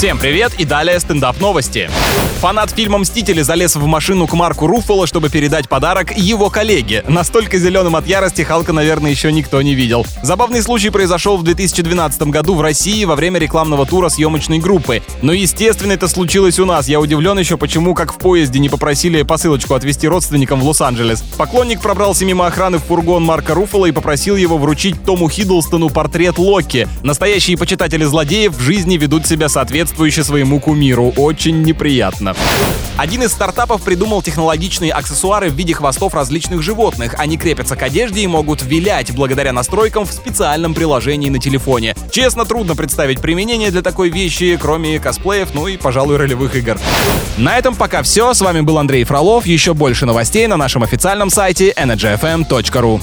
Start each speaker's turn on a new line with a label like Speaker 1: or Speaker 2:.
Speaker 1: Всем привет и далее стендап новости. Фанат фильма «Мстители» залез в машину к Марку Руффало, чтобы передать подарок его коллеге. Настолько зеленым от ярости Халка, наверное, еще никто не видел. Забавный случай произошел в 2012 году в России во время рекламного тура съемочной группы. Но, естественно, это случилось у нас. Я удивлен еще, почему, как в поезде, не попросили посылочку отвезти родственникам в Лос-Анджелес. Поклонник пробрался мимо охраны в фургон Марка Руффало и попросил его вручить Тому Хиддлстону портрет Локи. Настоящие почитатели злодеев в жизни ведут себя соответствующе своему кумиру. Очень неприятно. Один из стартапов придумал технологичные аксессуары в виде хвостов различных животных. Они крепятся к одежде и могут вилять благодаря настройкам в специальном приложении на телефоне. Честно, трудно представить применение для такой вещи, кроме косплеев, ну и, пожалуй, ролевых игр. На этом пока все. С вами был Андрей Фролов. Еще больше новостей на нашем официальном сайте energyfm.ru.